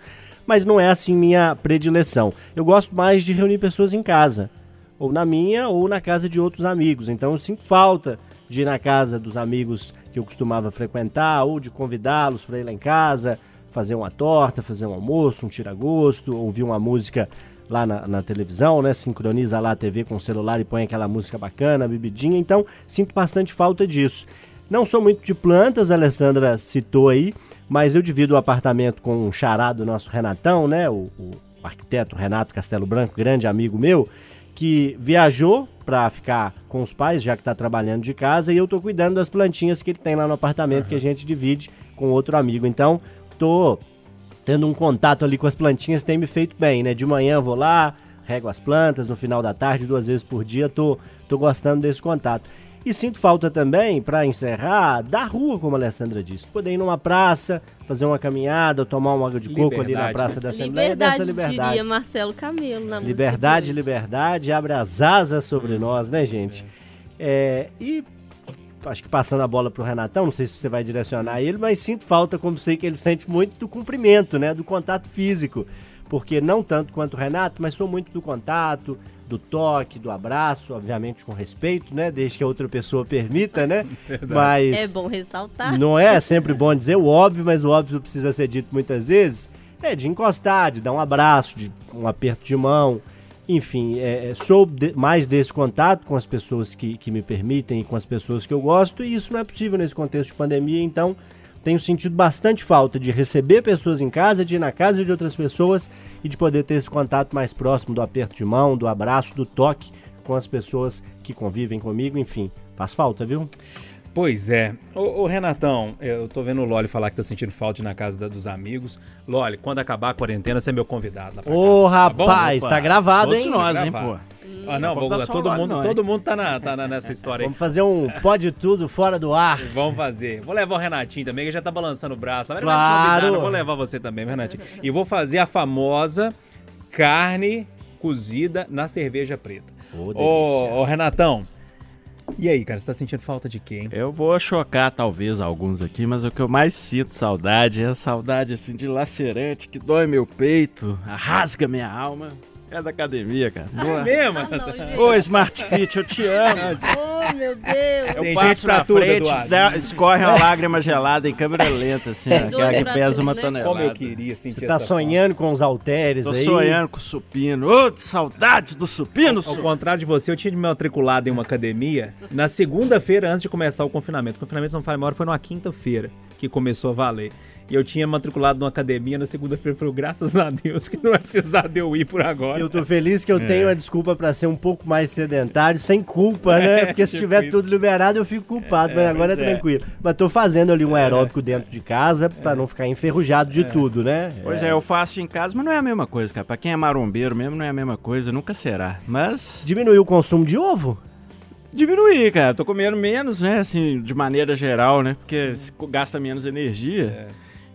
mas não é assim minha predileção. Eu gosto mais de reunir pessoas em casa, ou na minha ou na casa de outros amigos. Então eu sinto falta de ir na casa dos amigos que eu costumava frequentar, ou de convidá-los para ir lá em casa, fazer uma torta, fazer um almoço, um tira-gosto, ouvir uma música lá na, na televisão, né? Sincroniza lá a TV com o celular e põe aquela música bacana, bebidinha. Então, sinto bastante falta disso. Não sou muito de plantas, a Alessandra citou aí, mas eu divido o apartamento com um xará do nosso Renatão, né? O, o arquiteto Renato Castelo Branco, grande amigo meu, que viajou para ficar com os pais, já que está trabalhando de casa, e eu tô cuidando das plantinhas que ele tem lá no apartamento que a gente divide com outro amigo. Então, tô tendo um contato ali com as plantinhas tem me feito bem, né? De manhã eu vou lá, rego as plantas, no final da tarde, duas vezes por dia, tô, tô gostando desse contato. E sinto falta também, para encerrar, da rua, como a Alessandra disse. Poder ir numa praça, fazer uma caminhada, tomar uma água de coco ali na Liberdade, Praça né? da Assembleia. Liberdade, dessa liberdade. diria Marcelo Camelo na música Liberdade, de hoje. liberdade, abre as asas sobre nós, né, gente? É, e acho que passando a bola pro Renatão, não sei se você vai direcionar ele, mas sinto falta, como sei que ele sente muito, do cumprimento, né? Do contato físico. Porque não tanto quanto o Renato, mas sou muito do contato, do toque, do abraço, obviamente com respeito, né? Desde que a outra pessoa permita, né? (laughs) Mas É bom ressaltar. não é sempre bom dizer o óbvio, mas o óbvio precisa ser dito muitas vezes. É de encostar, de dar um abraço, de um aperto de mão. Enfim, é, é, sou de- mais desse contato com as pessoas que, que me permitem e com as pessoas que eu gosto, e isso não é possível nesse contexto de pandemia, então tenho sentido bastante falta de receber pessoas em casa, de ir na casa de outras pessoas e de poder ter esse contato mais próximo do aperto de mão, do abraço, do toque com as pessoas que convivem comigo, enfim, faz falta, viu? Pois é. Ô, ô, Renatão, eu tô vendo o Loli falar que tá sentindo falta de ir na casa da- dos amigos. Loli, quando acabar a quarentena, você é meu convidado. lá pra Ô, casa, bom? rapaz, Opa, tá gravado, Todos hein? nós, hein, pô. Ah, não, Vamos vou, todo, mundo, todo mundo tá, na, tá na- nessa história aí. Vamos fazer um pode tudo fora do ar. Vamos fazer. Vou levar o Renatinho também, que já tá balançando o braço. Claro. Renatinho, me dá, não Vou levar você também, Renatinho. E vou fazer a famosa carne cozida na cerveja preta. Ô, Ô, ô, Renatão, E aí, cara, você tá sentindo falta de hein? Eu vou chocar talvez alguns aqui, mas o que eu mais sinto saudade é a saudade assim de lacerante que dói meu peito, rasga minha alma. É da academia, cara. Boa. mesmo? Ah, não. Ô, Smart Fit, eu te amo. (laughs) Oh, meu Deus. Eu Tem passo gente pra na tudo, frente, dá- escorre uma lágrima gelada em câmera lenta, assim, ó, aquela que pra pesa tudo, uma né? tonelada. Como eu queria sentir Você tá essa sonhando com os halteres Tô aí? sonhando com o supino. Ô, que saudade do supino, Ao su- contrário de você, eu tinha me matriculado em uma academia na segunda-feira antes de começar o confinamento. O confinamento, se não falha memória, foi numa quinta-feira que começou a valer. E eu tinha matriculado numa academia na segunda-feira. Falei, graças a Deus que não vai precisar de eu ir por agora. Eu tô feliz que eu É. tenho a desculpa pra ser um pouco mais sedentário, sem culpa, né? Porque se tipo tiver tudo liberado, eu fico culpado, mas agora é é. tranquilo. Mas tô fazendo ali um aeróbico dentro de casa pra não ficar enferrujado de tudo, né? Pois é, eu faço em casa, mas não é a mesma coisa, cara. Pra quem é marombeiro mesmo, não é a mesma coisa, nunca será. Mas Diminuiu o consumo de ovo? diminuir, cara. Tô comendo menos, né? Assim, de maneira geral, né? Porque gasta menos energia.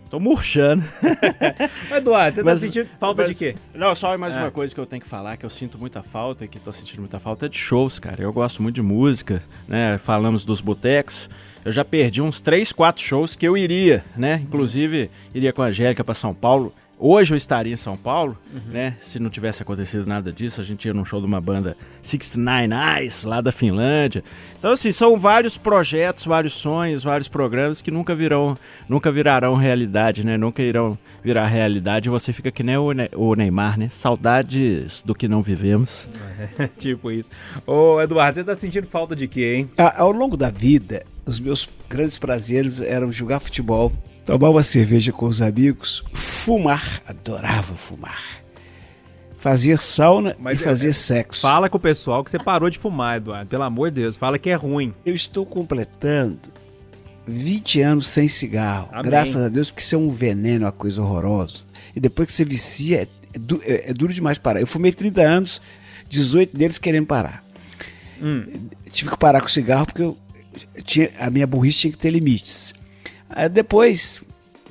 Tô murchando. (laughs) Eduardo, você Mas- tá sentindo falta mas- de quê? Não, só mais É. uma coisa que eu tenho que falar, que eu sinto muita falta, e que tô sentindo muita falta, é de shows, cara. Eu gosto muito de música, né? Falamos dos botecos. Eu já perdi uns 3, 4 shows que eu iria, né? Inclusive, iria com a Angélica pra São Paulo. Hoje eu estaria em São Paulo, né? Se não tivesse acontecido nada disso, a gente ia num show de uma banda 69 Eyes, lá da Finlândia. Então, assim, são vários projetos, vários sonhos, vários programas que nunca virão, nunca virarão realidade, né? Nunca irão virar realidade. E você fica que nem o, Ne- o Neymar, né? Saudades do que não vivemos. (laughs) tipo isso. Ô, Eduardo, você tá sentindo falta de quê, hein? A- Ao longo da vida, os meus grandes prazeres eram jogar futebol, tomar uma cerveja com os amigos, fumar, adorava fumar. Fazer sauna Mas e é- fazer é- sexo. Fala com o pessoal que você parou de fumar, Eduardo. Pelo amor de Deus, fala que é ruim. Eu estou completando 20 anos sem cigarro. Amém. Graças a Deus, porque isso é um veneno, uma coisa horrorosa. E depois que você vicia, é, é é- duro demais parar. Eu fumei 30 anos, 18 deles querendo parar. Tive que parar com o cigarro porque eu tinha, a minha burrice tinha que ter limites. Aí depois,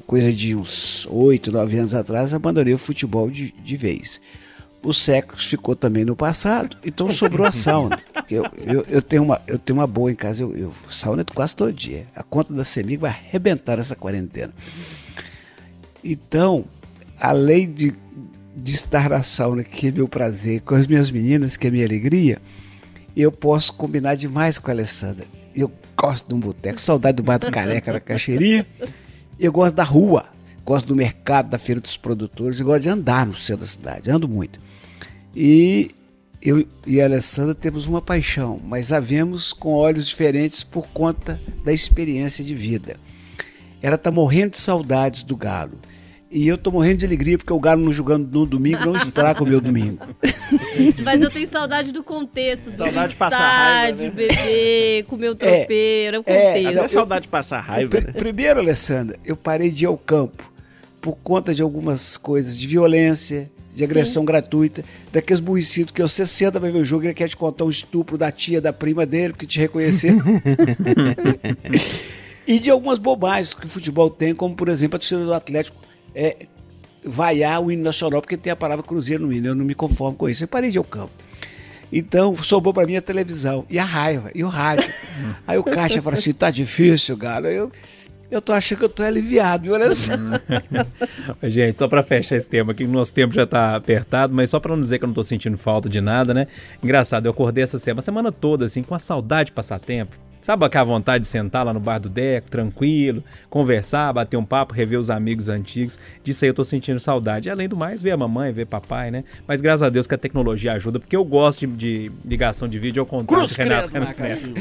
coisa de uns 8, 9 anos atrás, abandonei o futebol de, de vez. O sexo ficou também no passado, então sobrou a (laughs) sauna. Eu, eu, eu, tenho, uma, eu tenho uma boa em casa, eu, eu sauna quase todo dia. A conta da CEMIG vai arrebentar essa quarentena. Então, além de, de estar na sauna, que é meu prazer, com as minhas meninas, que é minha alegria, eu posso combinar demais com a Alessandra. Eu gosto de um boteco, saudade do bar do Careca, da Caixeirinha. Eu gosto da rua, gosto do mercado, da feira dos produtores, eu gosto de andar no centro da cidade, ando muito. E eu e a Alessandra temos uma paixão, mas a vemos com olhos diferentes por conta da experiência de vida. Ela está morrendo de saudades do Galo. E eu tô morrendo de alegria porque o Galo não jogando no domingo não estraga o meu domingo. (laughs) Mas eu tenho saudade do contexto, do Saudade de passar raiva, estádio, né? beber, comer o tropeiro, é o é, contexto. Até saudade de passar raiva, né? Primeiro, Alessandra, eu parei de ir ao campo por conta de algumas coisas de violência, de agressão gratuita, daqueles burricidos que você senta pra ver o jogo e ele quer te contar um estupro da tia, da prima dele, porque te reconheceu. (laughs) (laughs) e de algumas bobagens que o futebol tem, como por exemplo a torcida do Atlético é, vaiar o hino nacional porque tem a palavra cruzeiro no hino. Eu não me conformo com isso. Eu parei de ir ao campo. Então, sobrou pra mim a televisão e a raiva e o rádio. (laughs) Aí o Caixa fala assim: tá difícil, Galo. Eu, eu tô achando que eu tô aliviado, viu, Alessandro? (laughs) Gente, só pra fechar esse tema aqui, o nosso tempo já tá apertado, mas só pra não dizer que eu não tô sentindo falta de nada, né? Engraçado, eu acordei essa semana, semana toda, assim, com a saudade de passar tempo. Sabe aquela vontade de sentar lá no bar do Deco, tranquilo, conversar, bater um papo, rever os amigos antigos. Disso aí eu tô sentindo saudade. E além do mais, ver a mamãe, ver papai, né? Mas graças a Deus que a tecnologia ajuda, porque eu gosto de, de ligação de vídeo ao contrário Cruz do Renato credo, Renato Neto.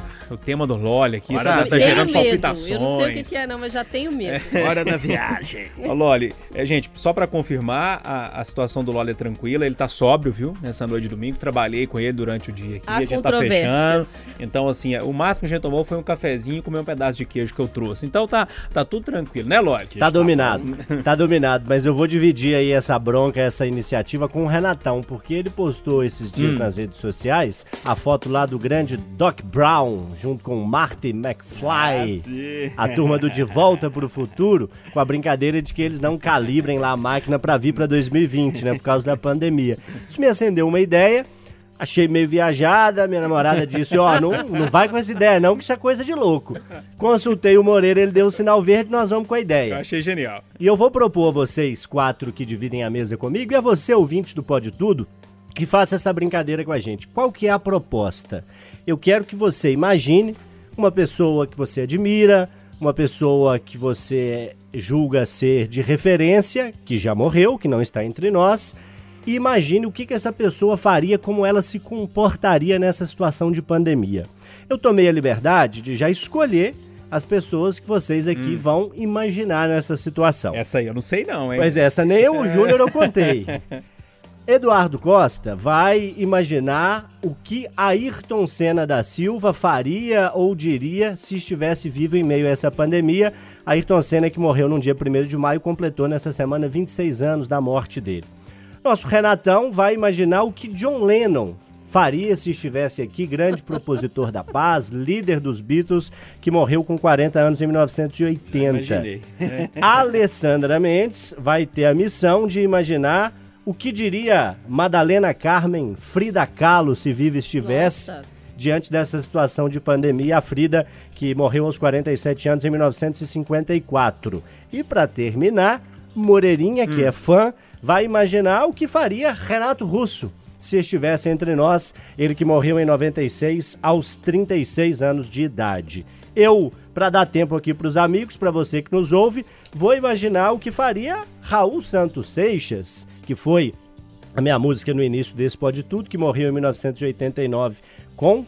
(laughs) O tema do Loli aqui Hora tá, tá gerando medo. palpitações. Eu não sei o que, que é, não, mas já tenho medo. (laughs) Hora da viagem. (laughs) Ô, Loli, é, gente, só pra confirmar, a, a situação do Loli é tranquila, ele tá sóbrio, viu? Nessa noite de domingo, trabalhei com ele durante o dia aqui, Há a gente tá fechando. Então, assim, é, o máximo que a gente tomou foi um cafezinho e comer um pedaço de queijo que eu trouxe. Então tá, tá tudo tranquilo, né, Loli? Tá dominado, tá dominado, mas eu vou dividir aí essa bronca, essa iniciativa com o Renatão, porque ele postou esses dias nas redes sociais a foto lá do grande Doc Brown, junto com Marty McFly, a turma do De Volta pro Futuro, com a brincadeira de que eles não calibrem lá a máquina pra vir pra 2020, né, por causa da pandemia. Isso me acendeu uma ideia. Achei meio viajada, minha namorada disse, ó, não, não vai com essa ideia não, que isso é coisa de louco. Consultei o Moreira, ele deu o sinal verde, nós vamos com a Eu ideia. achei genial. E eu vou propor a vocês quatro que dividem a mesa comigo e a você, ouvinte do Pode Tudo, que faça essa brincadeira com a gente. Qual que é a proposta? Eu quero que você imagine uma pessoa que você admira, uma pessoa que você julga ser de referência, que já morreu, que não está entre nós, e imagine o que, que essa pessoa faria, como ela se comportaria nessa situação de pandemia. Eu tomei a liberdade de já escolher as pessoas que vocês aqui vão imaginar nessa situação. Essa aí eu não sei não, hein? Pois é, essa nem eu, o Júnior, eu (laughs) contei. Eduardo Costa vai imaginar o que Ayrton Senna da Silva faria ou diria se estivesse vivo em meio a essa pandemia. Ayrton Senna, que morreu no dia 1 de maio, completou nessa semana 26 anos da morte dele. Nosso Renatão vai imaginar o que John Lennon faria se estivesse aqui, grande propositor da paz, líder dos Beatles, que morreu com 40 anos em 1980. Imaginei. Alessandra Mendes vai ter a missão de imaginar o que diria Madalena Carmen Frida Kahlo se viva estivesse Nossa. diante dessa situação de pandemia. A Frida, que morreu aos 47 anos em 1954. E para terminar, Moreirinha, que é fã, vai imaginar o que faria Renato Russo se estivesse entre nós, ele que morreu em 96 aos 36 anos de idade. Eu, para dar tempo aqui para os amigos, para você que nos ouve, vou imaginar o que faria Raul Santos Seixas, que foi a minha música no início desse Pode Tudo, que morreu em 1989 com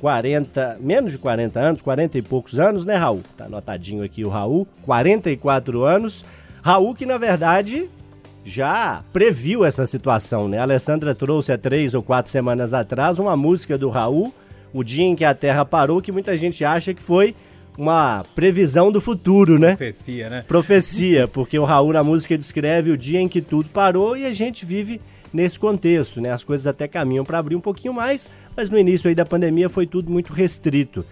40, menos de 40 anos, 40 e poucos anos, né, Raul? Tá anotadinho aqui o Raul, 44 anos. Raul que, na verdade, já previu essa situação, né? A Alessandra trouxe há três ou quatro semanas atrás uma música do Raul, O Dia em que a Terra Parou, que muita gente acha que foi uma previsão do futuro, né? Profecia, né? Profecia, (laughs) porque o Raul na música descreve o dia em que tudo parou e a gente vive nesse contexto, né? As coisas até caminham para abrir um pouquinho mais, mas no início aí da pandemia foi tudo muito restrito.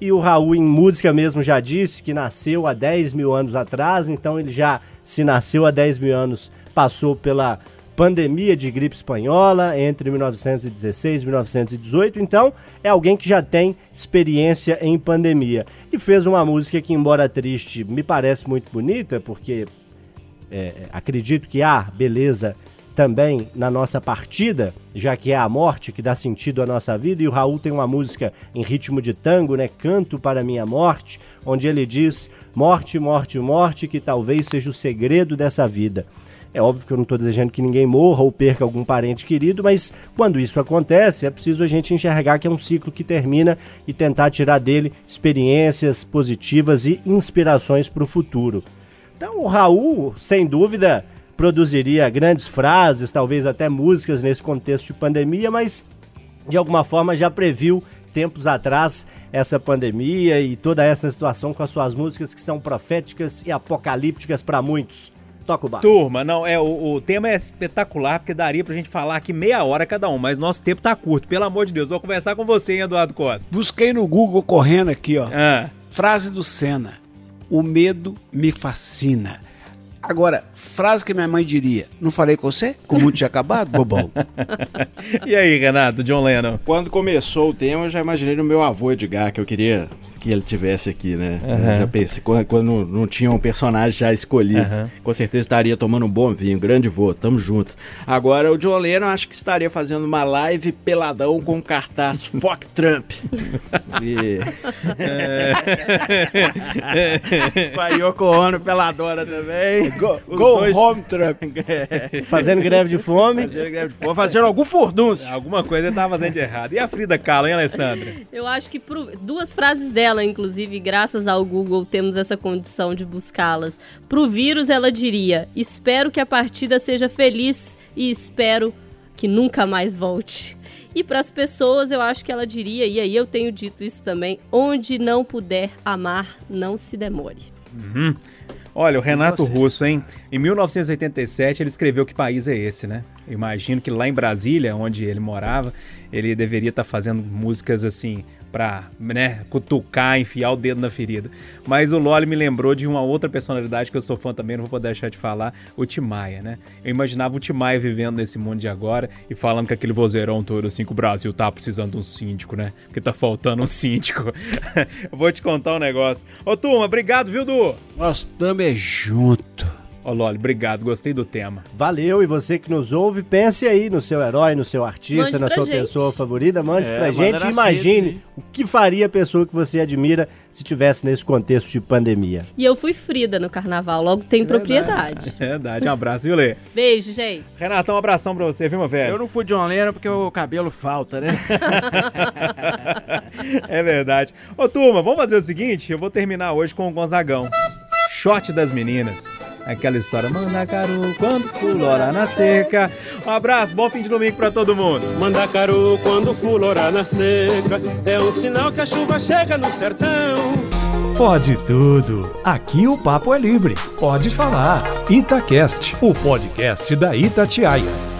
E o Raul, em música mesmo, já disse que nasceu há 10 mil anos atrás, então ele já, se nasceu há 10 mil anos, passou pela pandemia de gripe espanhola entre 1916 e 1918, então é alguém que já tem experiência em pandemia. E fez uma música que, embora triste, me parece muito bonita, porque é, acredito que há beleza também na nossa partida, já que é a morte que dá sentido à nossa vida, e o Raul tem uma música em ritmo de tango, né? Canto para minha morte, onde ele diz: Morte, morte, morte, que talvez seja o segredo dessa vida. É óbvio que eu não estou desejando que ninguém morra ou perca algum parente querido, mas quando isso acontece, é preciso a gente enxergar que é um ciclo que termina e tentar tirar dele experiências positivas e inspirações para o futuro. Então, o Raul, sem dúvida, produziria grandes frases, talvez até músicas nesse contexto de pandemia, mas de alguma forma já previu tempos atrás essa pandemia e toda essa situação com as suas músicas que são proféticas e apocalípticas para muitos. Toca o barco. Turma, não, é, o, o tema é espetacular, porque daria pra gente falar aqui meia hora cada um, mas nosso tempo tá curto, pelo amor de Deus. Vou conversar com você, hein, Eduardo Costa. Busquei no Google correndo aqui, ó. Ah, Frase do Senna. O medo me fascina. Agora, frase que minha mãe diria. Não falei com você? Com o mundo tinha acabado, bobão? (laughs) e aí, Renato, John Lennon? Quando começou o tema, eu já imaginei no meu avô Edgar, que eu queria que ele tivesse aqui, né? Eu Já pensei, quando, quando não tinha um personagem já escolhido, Aham. com certeza estaria tomando um bom vinho, grande vô, tamo junto. Agora, o John Lennon acho que estaria fazendo uma live peladão com cartaz (laughs) Fuck Trump. E... (laughs) com a Yoko Ono peladora também. Go, go dois- home, Trump. (laughs) Fazendo greve de fome. Fazendo greve de fome, fazendo algum furdúncio. Alguma coisa ele tava fazendo de errado. E a Frida Kahlo, hein, Alessandra? Eu acho que pro- duas frases dela, inclusive, graças ao Google, temos essa condição de buscá-las. Pro vírus, ela diria: Espero que a partida seja feliz e espero que nunca mais volte. E para as pessoas, eu acho que ela diria, e aí eu tenho dito isso também: onde não puder amar, não se demore. Olha, o Renato? Russo, hein? Em 1987 ele escreveu que país é esse, né? Eu imagino que lá em Brasília, onde ele morava, ele deveria estar fazendo músicas assim pra, né, cutucar, enfiar o dedo na ferida. Mas o Loli me lembrou de uma outra personalidade que eu sou fã também, não vou poder deixar de falar, o Timaya, né? Eu imaginava o Timaya vivendo nesse mundo de agora e falando com aquele vozeirão todo assim que o Brasil tá precisando de um síndico, né? Porque tá faltando um síndico. (laughs) vou te contar um negócio. Ô, turma, obrigado, viu, Du? Nós estamos junto. Ô, Loli, obrigado, gostei do tema. Valeu, e você que nos ouve, pense aí no seu herói, no seu artista, Mande na sua gente. pessoa favorita, mande É, pra gente e imagine redes, o que faria a pessoa que você admira se tivesse nesse contexto de pandemia. E eu fui Frida no carnaval, logo tem propriedade. (laughs) Verdade, um abraço, viu, Lê? Beijo, gente. Renatão, um abração pra você, viu, meu velho? Eu não fui John Lennon porque o cabelo falta, né? (laughs) é verdade. Ô, turma, vamos fazer o seguinte: eu vou terminar hoje com o Gonzagão. Shot das meninas. Aquela história, Mandacaru, quando fulora na seca. Um abraço, bom fim de domingo pra todo mundo. Mandacaru, quando fulorar na seca, é um sinal que a chuva chega no sertão. Pode tudo. Aqui o papo é livre. Pode falar. Itacast, o podcast da Itatiaia.